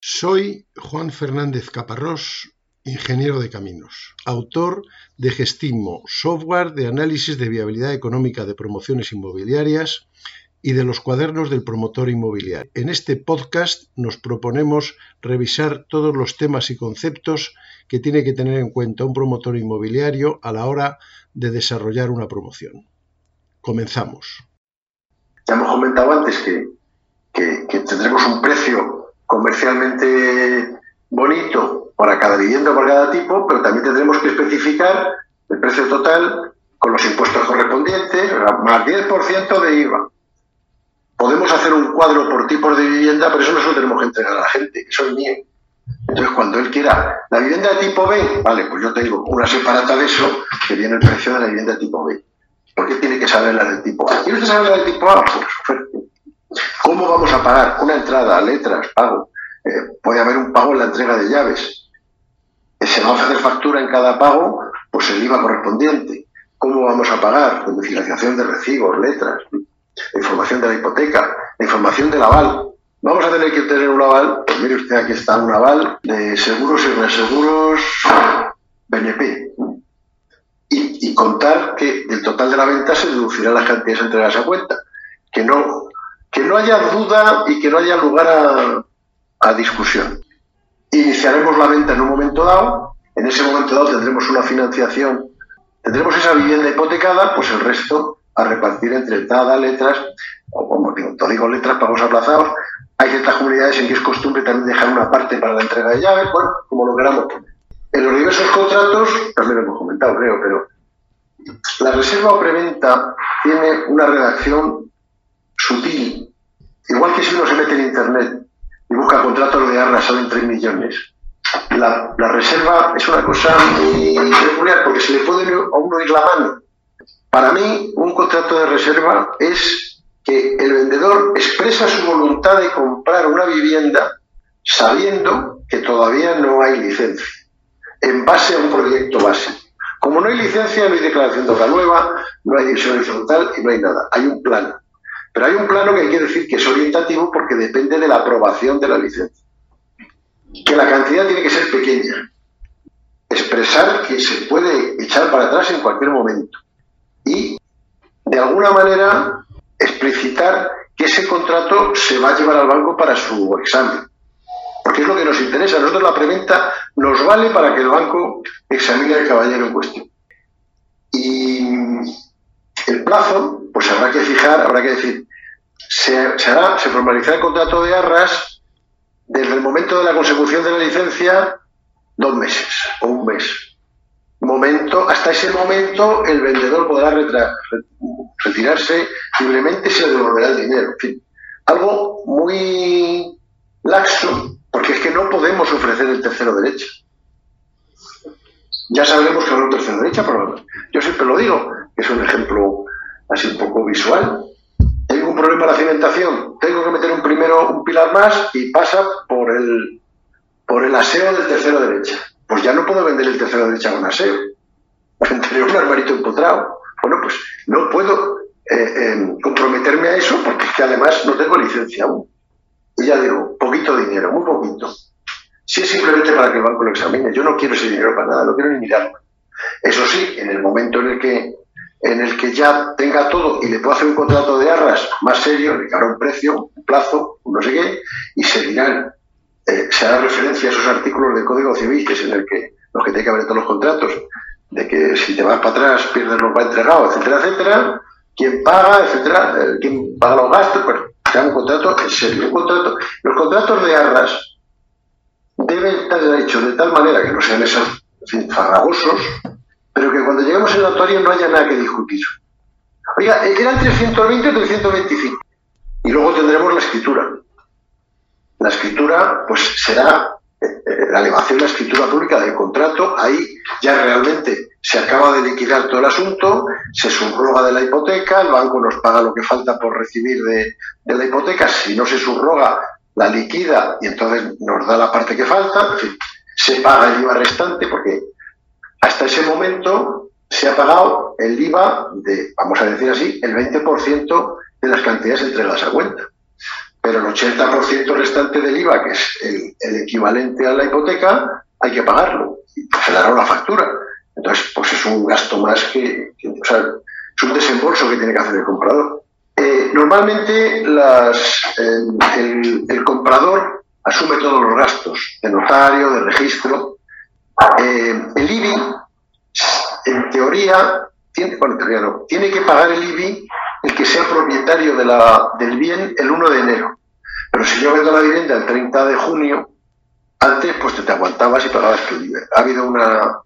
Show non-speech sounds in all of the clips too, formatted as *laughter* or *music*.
Soy Juan Fernández Caparrós, ingeniero de caminos, autor de Gestimo, software de análisis de viabilidad económica de promociones inmobiliarias y de los cuadernos del promotor inmobiliario. En este podcast nos proponemos revisar todos los temas y conceptos que tiene que tener en cuenta un promotor inmobiliario a la hora de desarrollar una promoción. Comenzamos. Ya hemos comentado antes que, que tendremos un precio comercialmente bonito para cada vivienda, para cada tipo, pero también tendremos que especificar el precio total con los impuestos correspondientes, más 10% de IVA. Podemos hacer un cuadro por tipos de vivienda, pero eso no se lo tenemos que entregar a la gente, eso es mío. Entonces, cuando él quiera la vivienda de tipo B, vale, pues yo tengo una separata de eso que viene el precio de la vivienda de tipo B. ¿Por qué tiene que saber la del tipo A? ¿Quiere saber la del tipo A? Pues ¿Cómo vamos a pagar? Una entrada, letras, pago. Eh, puede haber un pago en la entrega de llaves. Eh, se va a hacer factura en cada pago, pues el IVA correspondiente. ¿Cómo vamos a pagar? Domiciliación de recibos, letras, la información de la hipoteca, la información del aval. Vamos a tener que tener un aval, pues mire usted, aquí está un aval de seguros y reaseguros BNP. Y, contar que del total de la venta se deducirán las cantidades entregadas a cuenta. Que no que no haya duda y que no haya lugar a, discusión. Iniciaremos la venta en un momento dado, en ese momento dado tendremos una financiación, tendremos esa vivienda hipotecada, pues el resto a repartir entre TADA, letras, o como digo, digo letras, pagos aplazados. Hay ciertas comunidades en que es costumbre también dejar una parte para la entrega de llaves, bueno, como lo queramos poner. En los diversos contratos, también lo hemos comentado, creo, pero la reserva o preventa tiene una redacción sutil. Igual que si uno se mete en Internet y busca contratos de arras, salen 3 millones. La, reserva es una cosa muy peculiar porque se le puede a uno ir la mano. Para mí, un contrato de reserva es que el vendedor expresa su voluntad de comprar una vivienda sabiendo que todavía no hay licencia, en base a un proyecto base. Como no hay licencia, no hay declaración de obra nueva, no hay división horizontal y no hay nada. Hay un plan. Pero hay un plano que hay que decir que es orientativo porque depende de la aprobación de la licencia. Que la cantidad tiene que ser pequeña. Expresar que se puede echar para atrás en cualquier momento. Y, de alguna manera, explicitar que ese contrato se va a llevar al banco para su examen. Porque es lo que nos interesa. A nosotros la preventa nos vale para que el banco examine al caballero en cuestión. Y el plazo, pues habrá que fijar, habrá que decir, se, se formalizará el contrato de arras desde el momento de la consecución de la licencia, dos meses o un mes. Momento, hasta ese momento el vendedor podrá retirarse libremente y se le devolverá el dinero. En fin, algo muy laxo, porque es que no podemos ofrecer el tercero derecha. Ya sabemos que habrá un tercero derecha, pero yo siempre lo digo, es un ejemplo así un poco visual la cimentación, tengo que meter un primero un pilar más y pasa por el por el aseo del tercero derecha. Pues ya no puedo vender el tercero derecha con aseo. *laughs* Venderé un armarito empotrado. Bueno, pues no puedo eh, em, comprometerme a eso porque es que además no tengo licencia aún. Y ya digo, poquito dinero, muy poquito. Si es simplemente para que el banco lo examine, yo no quiero ese dinero para nada, no quiero ni mirarlo. Eso sí, en el momento en el que en el que ya tenga todo y le puedo hacer un contrato de arras más serio, le dará un precio, un plazo, no sé qué, y se dirán, eh, se hará referencia a esos artículos del Código Civil, que es en el que los que tiene que haber todos los contratos, de que si te vas para atrás pierdes lo que va entregado, etcétera, etcétera, quién paga, etcétera, eh, quién paga los gastos, pues se un contrato en serio, un contrato. Los contratos de arras deben estar hechos de tal manera que no sean esos farragosos, pero que cuando lleguemos al notario no haya nada que discutir. Oiga, eran 320 o 325. Y luego tendremos la escritura. La escritura, pues será eh, eh, la elevación de la escritura pública del contrato. Ahí ya realmente se acaba de liquidar todo el asunto, se subroga de la hipoteca, el banco nos paga lo que falta por recibir de, de la hipoteca. Si no se subroga, la liquida y entonces nos da la parte que falta. En fin, se paga el IVA restante porque hasta ese momento se ha pagado el IVA de, vamos a decir así, el 20% de las cantidades entregadas a cuenta. pero el 80% restante del IVA, que es el, equivalente a la hipoteca, hay que pagarlo. Y pues se dará una factura. Entonces, pues es un gasto más que, es un desembolso que tiene que hacer el comprador. Eh, normalmente las, el, comprador asume todos los gastos de notario, de registro. Eh, el IBI, en teoría, tiene, bueno, en teoría no, tiene que pagar el IBI el que sea propietario de la, del bien el 1 de enero. Pero si yo vendo la vivienda el 30 de junio, antes pues te, aguantabas y pagabas tu IBI. Ha habido una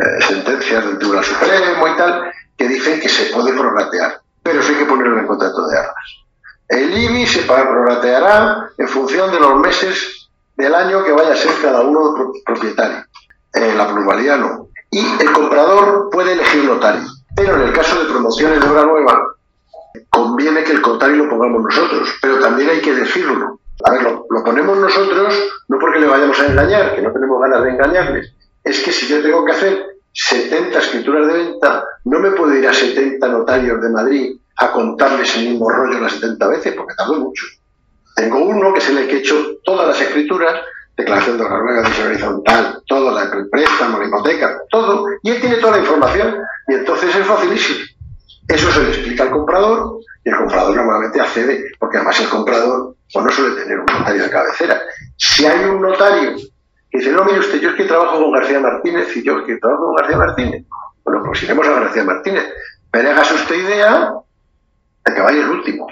eh, sentencia del Tribunal Supremo y tal que dicen que se puede prorratear, pero eso hay que ponerlo en contrato de arras. El IBI se prorrateará en función de los meses del año que vaya a ser cada uno propietario. Eh, la pluralidad no. Y el comprador puede elegir notario. Pero en el caso de promociones de obra nueva, conviene que el notario lo pongamos nosotros, pero también hay que decirlo. A ver, lo, ponemos nosotros no porque le vayamos a engañar, que no tenemos ganas de engañarles, es que si yo tengo que hacer 70 escrituras de venta, no me puedo ir a 70 notarios de Madrid a contarles el mismo rollo las 70 veces, porque tardo mucho. Tengo uno que es el que he hecho todas las escrituras, declaración de rueda, de horizontal, todo, la, el préstamo, la hipoteca, todo, y él tiene toda la información, y entonces es facilísimo. Eso se le explica al comprador y el comprador normalmente accede, porque además el comprador pues no suele tener un notario de cabecera. Si hay un notario que dice, no, mire usted, yo es que trabajo con García Martínez y yo es que trabajo con García Martínez, bueno, pues iremos a García Martínez. Pero usted idea de que vaya el último.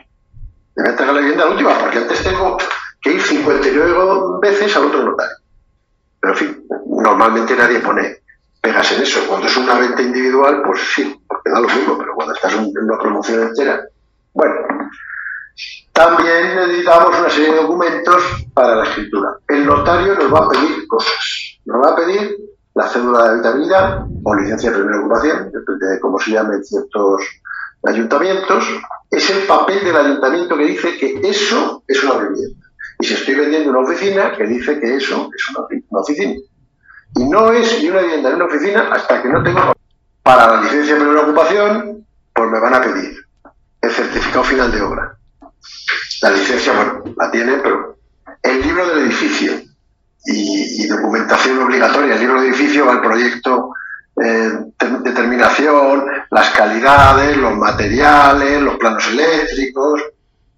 Debe entregar la vivienda la última, porque antes tengo que ir 59 veces al otro notario. Pero en fin, normalmente nadie pone pegas en eso. Cuando es una venta individual, pues sí, porque da lo mismo, pero cuando estás en una promoción entera, bueno. También necesitamos una serie de documentos para la escritura. El notario nos va a pedir cosas. Nos va a pedir la cédula de habitabilidad o licencia de primera ocupación, depende de cómo se llamen ciertos ayuntamientos. Es el papel del ayuntamiento que dice que eso es una vivienda. Y si estoy vendiendo una oficina, que dice que eso es una oficina. Y no es ni una vivienda ni una oficina hasta que no tengo para la licencia de primera ocupación, pues me van a pedir el certificado final de obra. La licencia, bueno, la tienen, pero el libro del edificio y, documentación obligatoria. El libro del edificio va al proyecto eh, determinación, las calidades, los materiales, los planos eléctricos,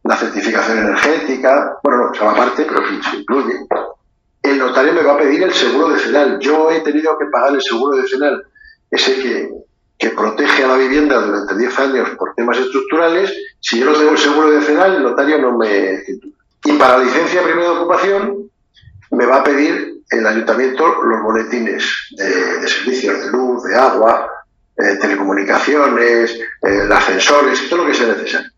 la certificación energética. Bueno, no, esa parte, pero se incluye el notario me va a pedir el seguro decenal. Yo he tenido que pagar el seguro decenal, ese que, que protege a la vivienda durante 10 años por temas estructurales. Si yo no tengo el seguro decenal, el notario no me Y para la licencia de primera ocupación, me va a pedir el ayuntamiento los boletines de, servicios de luz, de agua, eh, telecomunicaciones, eh, ascensores, todo lo que sea necesario.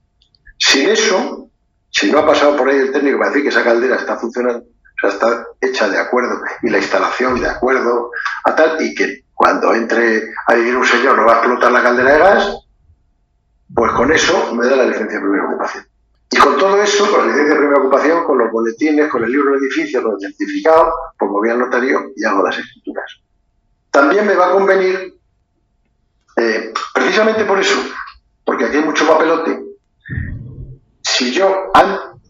Sin eso, si no ha pasado por ahí el técnico para decir que esa caldera está funcionando, o sea, está hecha de acuerdo y la instalación de acuerdo a tal y que cuando entre a vivir un señor no va a explotar la caldera de gas, pues con eso me da la licencia de primera ocupación. Y con todo eso, con la licencia de primera ocupación, con los boletines, con el libro de edificio, con el certificado, pues me voy notario y hago las escrituras. También me va a convenir, eh, precisamente por eso, porque aquí hay mucho papelote, si yo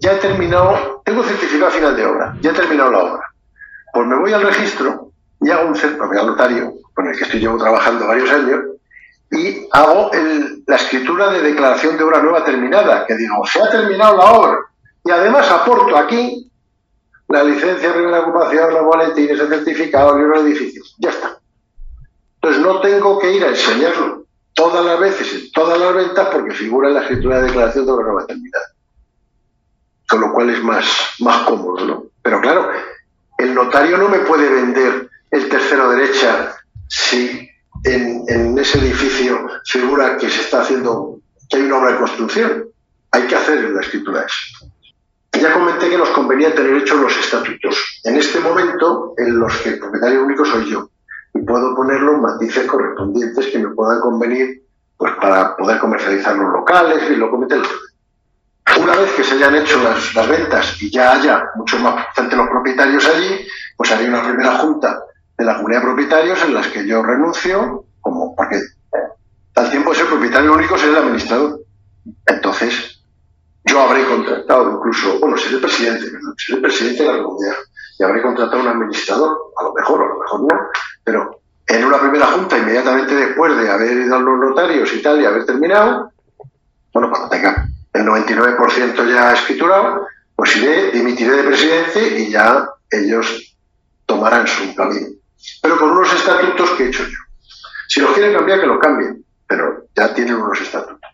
ya he terminado, tengo certificado final de obra, ya he terminado la obra. Pues me voy al registro y hago un certificado, al notario, con el que estoy llevo trabajando varios años, y hago la escritura de declaración de obra nueva terminada, que digo, se ha terminado la obra. Y además aporto aquí la licencia de primera ocupación, los boletines, el certificado, el libro de edificio. Ya está. Entonces no tengo que ir a enseñarlo todas las veces en todas las ventas porque figura en la escritura de declaración de obra nueva terminada con lo cual es más, más cómodo, ¿no? Pero claro, el notario no me puede vender el tercero derecha si en, ese edificio figura que se está haciendo, que hay una obra de construcción. Hay que hacer la escritura eso. Ya comenté que nos convenía tener hechos los estatutos. En este momento, en los que el propietario único soy yo. Y puedo poner los matices correspondientes que me puedan convenir pues, para poder comercializar los locales y lo comete el una vez que se hayan hecho las, ventas y ya haya muchos más de los propietarios allí, pues haré una primera junta de la comunidad de propietarios en las que yo renuncio, como porque al tiempo de ser propietario único ser el administrador. Entonces, yo habré contratado incluso, bueno, seré el presidente, seré el presidente de la comunidad y habré contratado un administrador, a lo mejor, a lo mejor no, pero en una primera junta, inmediatamente después de haber ido a los notarios y tal y haber terminado, bueno, cuando tenga 99% ya escriturado, pues iré, dimitiré de presidente y ya ellos tomarán su camino. Pero con unos estatutos que he hecho yo. Si los quieren cambiar, que los cambien, pero ya tienen unos estatutos.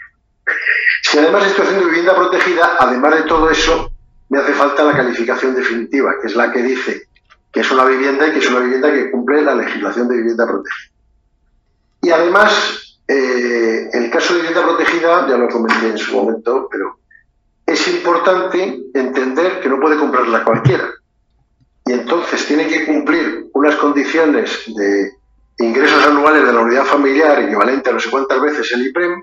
Si además estoy haciendo vivienda protegida, además de todo eso, me hace falta la calificación definitiva, que es la que dice que es una vivienda y que es una vivienda que cumple la legislación de vivienda protegida. Y además, eh, el caso de vivienda protegida, ya lo comenté en su momento, pero es importante entender que no puede comprarla cualquiera. Y entonces tiene que cumplir unas condiciones de ingresos anuales de la unidad familiar equivalente a no sé cuántas veces el IPREM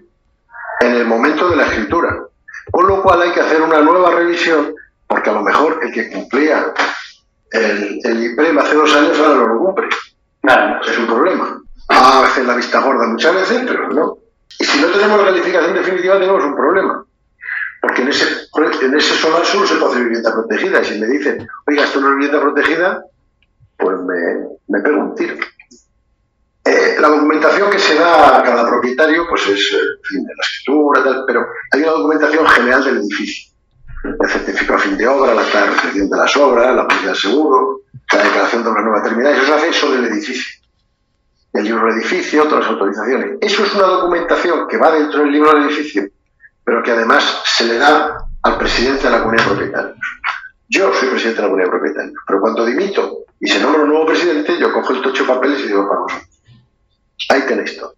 en el momento de la escritura. Con lo cual hay que hacer una nueva revisión, porque a lo mejor el que cumplía el, el IPREM hace dos años ahora no lo cumple. Es un problema. A veces la vista gorda muchas veces, pero no. Y si no tenemos la calificación definitiva tenemos un problema. Porque en ese, en ese solar solo se puede hacer vivienda protegida. Y si me dicen, oiga, esto no es vivienda protegida, pues me, me pego un tiro. Eh, la documentación que se da a cada propietario, pues es, eh, fin, la escritura, pero hay una documentación general del edificio. El certificado a fin de obra, la recepción de las obras, la póliza del seguro, la declaración de una nueva terminal, eso se hace sobre el edificio. El libro del edificio, las autorizaciones. Eso es una documentación que va dentro del libro del edificio, pero que además se le da al presidente de la comunidad de propietarios. Yo soy presidente de la comunidad de propietarios, pero cuando dimito y se nombra un nuevo presidente, yo cojo el tocho de papeles y digo para vosotros ahí tenéis todo.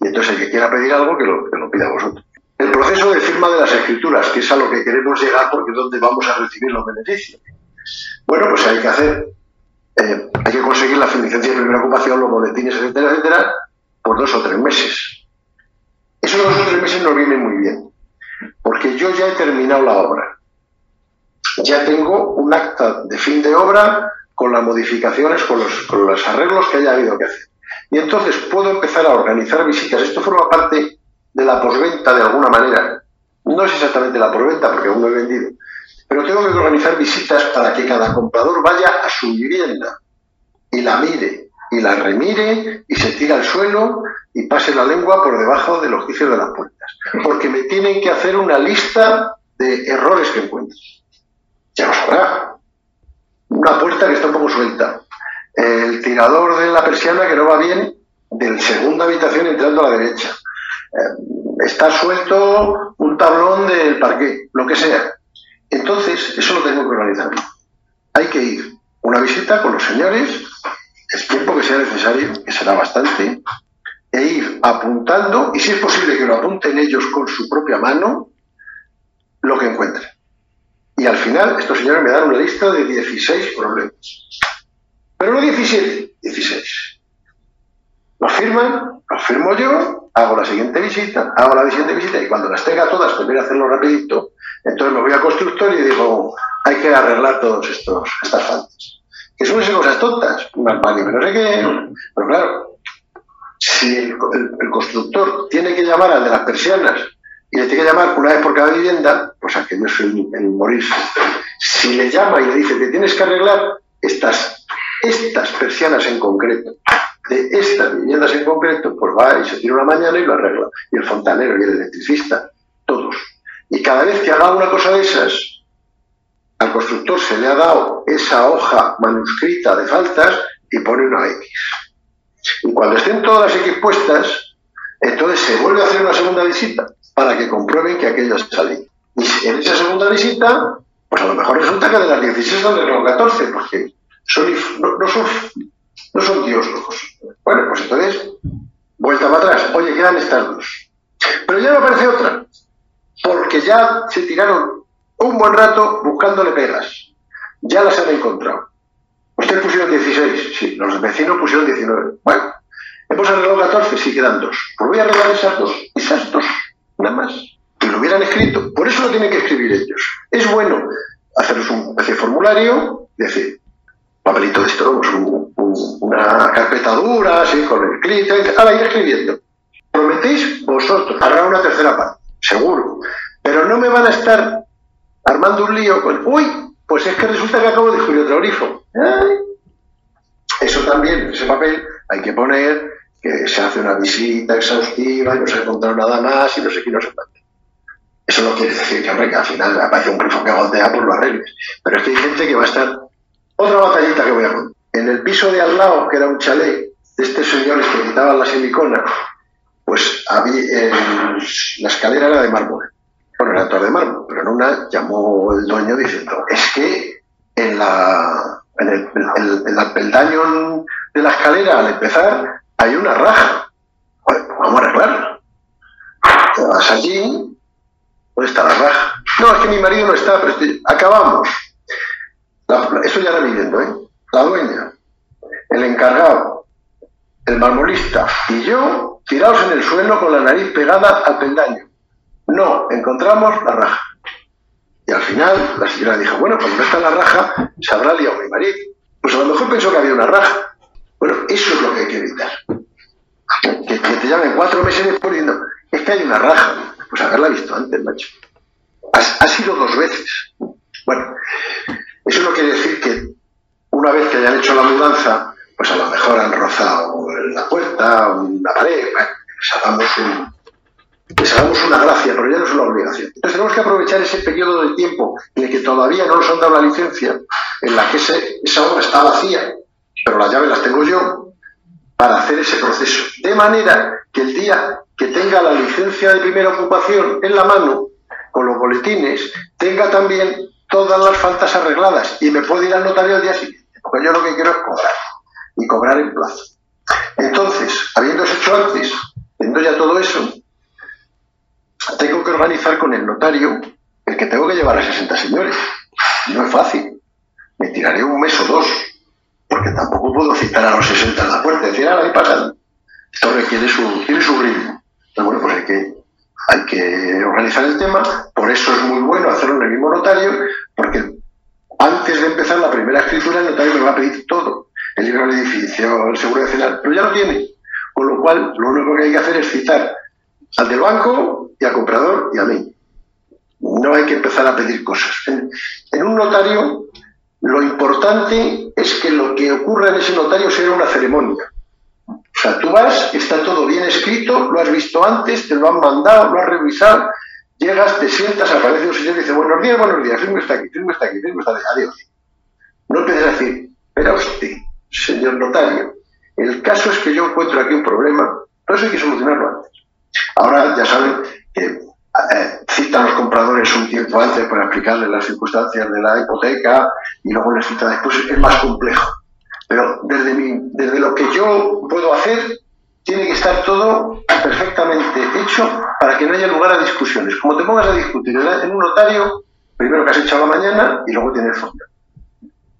Y entonces el que quiera pedir algo, que lo, que lo pida vosotros. El proceso de firma de las escrituras, que es a lo que queremos llegar porque es donde vamos a recibir los beneficios. Bueno, pues hay que hacer, eh, hay que conseguir la licencia de primera ocupación, los boletines, etcétera, etcétera, por dos o tres meses. Esos dos o tres meses nos vienen muy bien, porque yo ya he terminado la obra. Ya tengo un acta de fin de obra con las modificaciones, con los, con los arreglos que haya habido que hacer. Y entonces puedo empezar a organizar visitas. Esto forma parte de la posventa de alguna manera. No es exactamente la posventa porque aún no he vendido. Pero tengo que organizar visitas para que cada comprador vaya a su vivienda y la mire y la remire y se tire al suelo y pase la lengua por debajo de los juicios de las puertas. Porque me tienen que hacer una lista de errores que encuentren. Ya lo sabrá. Una puerta que está un poco suelta, el tirador de la persiana que no va bien de segunda habitación entrando a la derecha. Eh, está suelto un tablón del parque, lo que sea. Entonces, eso lo tengo que organizar. Hay que ir una visita con los señores, el tiempo que sea necesario, que será bastante, e ir apuntando, y si es posible que lo apunten ellos con su propia mano, lo que encuentren. Y al final, estos señores me dan una lista de 16 problemas. Pero no 17, 16. Los firman, los firmo yo, hago la siguiente visita, hago la siguiente visita y cuando las tenga todas, pues voy a hacerlo rapidito, entonces me voy al constructor y digo, hay que arreglar todas estas faltas. Que son esas cosas tontas, más vale, pero sé que, pero claro, si el, constructor tiene que llamar al de las persianas y le tiene que llamar una vez por cada vivienda, pues aquello es el, el morirse. Si le llama y le dice, que tienes que arreglar estas estas persianas en concreto, de estas viviendas en concreto, pues va y se tira una mañana y lo arregla. Y el fontanero y el electricista, todos. Y cada vez que haga una cosa de esas, al constructor se le ha dado esa hoja manuscrita de faltas y pone una X. Y cuando estén todas las X puestas, entonces se vuelve a hacer una segunda visita para que comprueben que aquello ha. Y en esa segunda visita, pues a lo mejor resulta que de las 16 son de 14, porque son, no, son, no son Dios locos. Bueno, pues entonces, vuelta para atrás. Oye, quedan estas dos. Pero ya no aparece otra, porque ya se tiraron un buen rato buscándole pegas. Ya las han encontrado. Ustedes pusieron 16, sí, los vecinos pusieron 19. Bueno, hemos arreglado 14, sí quedan dos. Pues voy a arreglar esas dos, esas dos, nada más. Y lo hubieran escrito. Por eso lo tienen que escribir ellos. Es bueno hacerles un de formulario, decir, papelito de esto, una carpeta dura, así, con el clic, ahora ir escribiendo. Prometéis vosotros, habrá una tercera parte, seguro, no me van a estar armando un lío con, uy, pues es que resulta que acabo de descubrir otro grifo. Eso también, ese papel, hay que poner que se hace una visita exhaustiva y no se ha encontrado nada más y no sé qué, no sé cuánto. Eso no quiere decir que, que al final aparece un grifo que gotea, por pues lo arregles. Pero es que hay gente que va a estar... Otra batallita que voy a contar. En el piso de al lado, que era un chalet de estos señores que quitaban la silicona, pues había, la escalera era de mármol. Bueno, era de mármol, pero en una llamó el dueño diciendo, es que en la en el, el peldaño de la escalera al empezar hay una raja. vamos a arreglarla. Te vas allí, ¿dónde está la raja? No, es que mi marido no está, pero acabamos. eso ya era viviendo, ¿eh? La dueña, el encargado, el marmolista y yo tirados en el suelo con la nariz pegada al peldaño. No, encontramos la raja. Y al final la señora dijo, bueno, cuando no está la raja, se habrá liado mi marido. Pues a lo mejor pensó que había una raja. Bueno, eso es lo que hay que evitar. Que, te llamen cuatro meses después diciendo, es que hay una raja. Pues haberla visto antes, macho. Ha, sido dos veces. Bueno, eso no quiere decir que una vez que hayan hecho la mudanza, pues a lo mejor han rozado la puerta, una pared, bueno, les hagamos un, les hagamos una gracia, pero ya no es una obligación. Entonces tenemos que aprovechar ese periodo de tiempo en el que todavía no nos han dado la licencia, en la que esa obra está vacía, pero las llaves las tengo yo, para hacer ese proceso. De manera que el día que tenga la licencia de primera ocupación en la mano, con los boletines, tenga también todas las faltas arregladas y me puedo ir al notario el día siguiente, porque yo lo que quiero es cobrar y cobrar en plazo. Entonces, habiendo hecho antes, teniendo ya todo eso, tengo que organizar con el notario el que tengo que llevar a 60 señores. No es fácil. Me tiraré un mes o dos, porque tampoco puedo citar a los 60 en la puerta y decir, ahora ahí pasan. Esto requiere su, tiene su ritmo. Pero bueno, pues hay que, hay que organizar el tema. Por eso es muy bueno hacerlo en el mismo notario, porque antes de empezar la primera escritura, el notario me va a pedir todo. El libro del edificio, el seguro de final, pero ya lo tiene. Con lo cual, lo único que hay que hacer es citar al del banco y al comprador y a mí. No hay que empezar a pedir cosas. En, un notario, lo importante es que lo que ocurra en ese notario sea una ceremonia. O sea, tú vas, está todo bien escrito, lo has visto antes, te lo han mandado, lo has revisado, llegas, te sientas, aparece un señor y dice, buenos días, buenos días, firme está aquí, firme está aquí, firme está aquí, adiós. No empieces a decir, espera usted, señor notario, el caso es que yo encuentro aquí un problema, pero eso hay que solucionarlo antes. Ahora ya saben que eh, citan los compradores un tiempo antes para explicarles las circunstancias de la hipoteca y luego les cita después. Es más complejo. Pero desde, desde lo que yo puedo hacer, tiene que estar todo perfectamente hecho para que no haya lugar a discusiones. Como te pongas a discutir en un notario, primero que has hecho a la mañana y luego tienes fondo.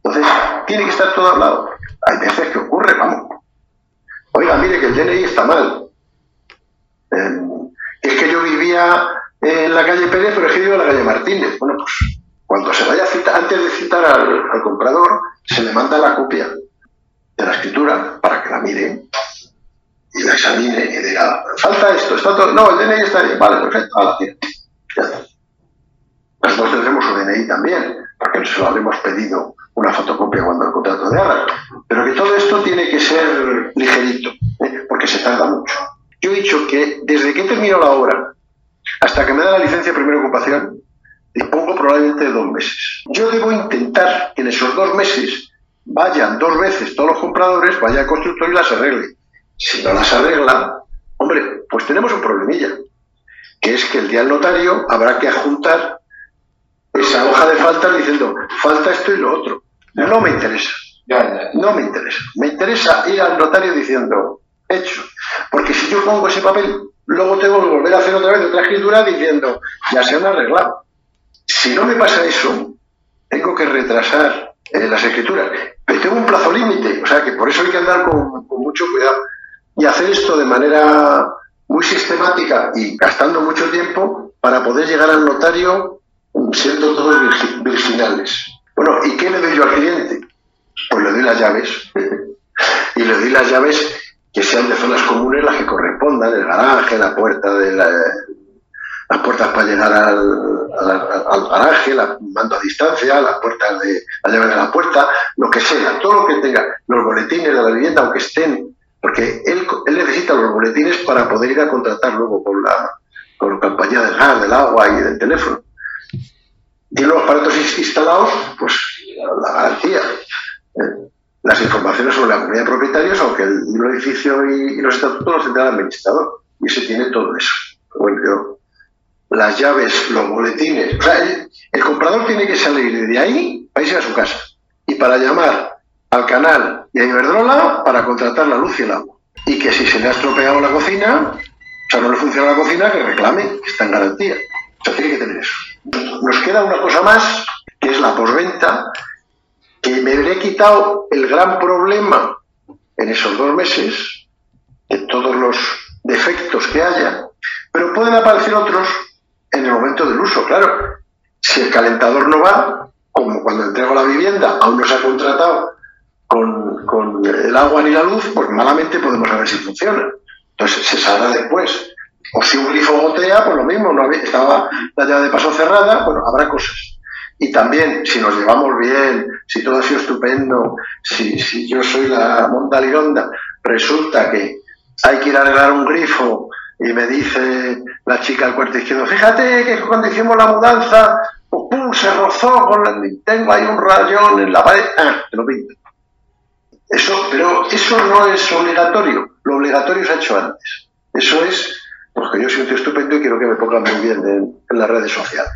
Entonces, tiene que estar todo hablado. Hay veces que ocurre, vamos. Oiga, mire que el DNI está mal yo vivía en la calle Pérez, pero es que vivo en la calle Martínez. Bueno, pues cuando se vaya a citar, antes de citar al, comprador, se le manda la copia de la escritura para que la mire y la examine y diga, falta esto, está todo. No, el DNI está bien, vale, perfecto, ahora está. Nosotros tendremos un DNI también, porque se lo habremos pedido una fotocopia cuando el contrato de arras. Pero que todo esto tiene que ser ligerito, ¿eh? porque se tarda mucho. Yo he dicho que desde que termino la obra hasta que me da la licencia de primera ocupación, dispongo probablemente de dos meses. Yo debo intentar que en esos dos meses vayan dos veces todos los compradores, vaya al constructor y las arregle. Si no las arregla, hombre, pues tenemos un problemilla, que es que el día del notario habrá que adjuntar esa hoja de falta diciendo, falta esto y lo otro. No me interesa. No me interesa. Me interesa ir al notario diciendo, hecho. Porque si yo pongo ese papel, luego tengo que volver a hacer otra vez otra escritura diciendo, ya se han arreglado. Si no me pasa eso, tengo que retrasar eh, las escrituras. Pero tengo un plazo límite, o sea que por eso hay que andar con, mucho cuidado y hacer esto de manera muy sistemática y gastando mucho tiempo para poder llegar al notario siendo todos virginales. Bueno, ¿y qué le doy yo al cliente? Pues le doy las llaves. *laughs* y le doy las llaves que sean de zonas comunes las que correspondan, el garaje, la puerta de las puertas para llegar al, al garaje, la mando a distancia, las puertas de la llave de la puerta, lo que sea, todo lo que tenga, los boletines de la vivienda, aunque estén, porque él, él necesita los boletines para poder ir a contratar luego con la, con la compañía del gas, del agua y del teléfono. Tiene los aparatos instalados, pues la garantía. Eh, las informaciones sobre la comunidad de propietarios, aunque el edificio y, los estatutos los tendrá el administrador. Y se tiene todo eso. Bueno, las llaves, los boletines. Sea, el, comprador tiene que salir de ahí para irse a su casa. Y para llamar al canal y a Iberdrola para contratar la luz y el agua. Y que si se le ha estropeado la cocina, o sea, no le funciona la cocina, que reclame, que está en garantía. O sea, tiene que tener eso. Nos queda una cosa más, que es la posventa, que me habría quitado el gran problema en esos dos meses, de todos los defectos que haya, pero pueden aparecer otros en el momento del uso, claro. Si el calentador no va, como cuando entrego la vivienda, aún no se ha contratado con, con el agua ni la luz, pues malamente podemos saber si funciona. Entonces se sabrá después. O si un grifo gotea, pues lo mismo, no estaba la llave de paso cerrada, bueno, habrá cosas. Y también, si nos llevamos bien, si todo ha sido estupendo, si, yo soy la monta lironda, resulta que hay que ir a arreglar un grifo y me dice la chica al cuarto izquierdo, fíjate que cuando hicimos la mudanza, pues, pum, se rozó con la, tengo ahí un rayón en la pared, ah, te lo pinto. Eso, pero eso no es obligatorio, lo obligatorio se ha hecho antes. Eso es porque yo soy un tío estupendo y quiero que me pongan muy bien en las redes sociales.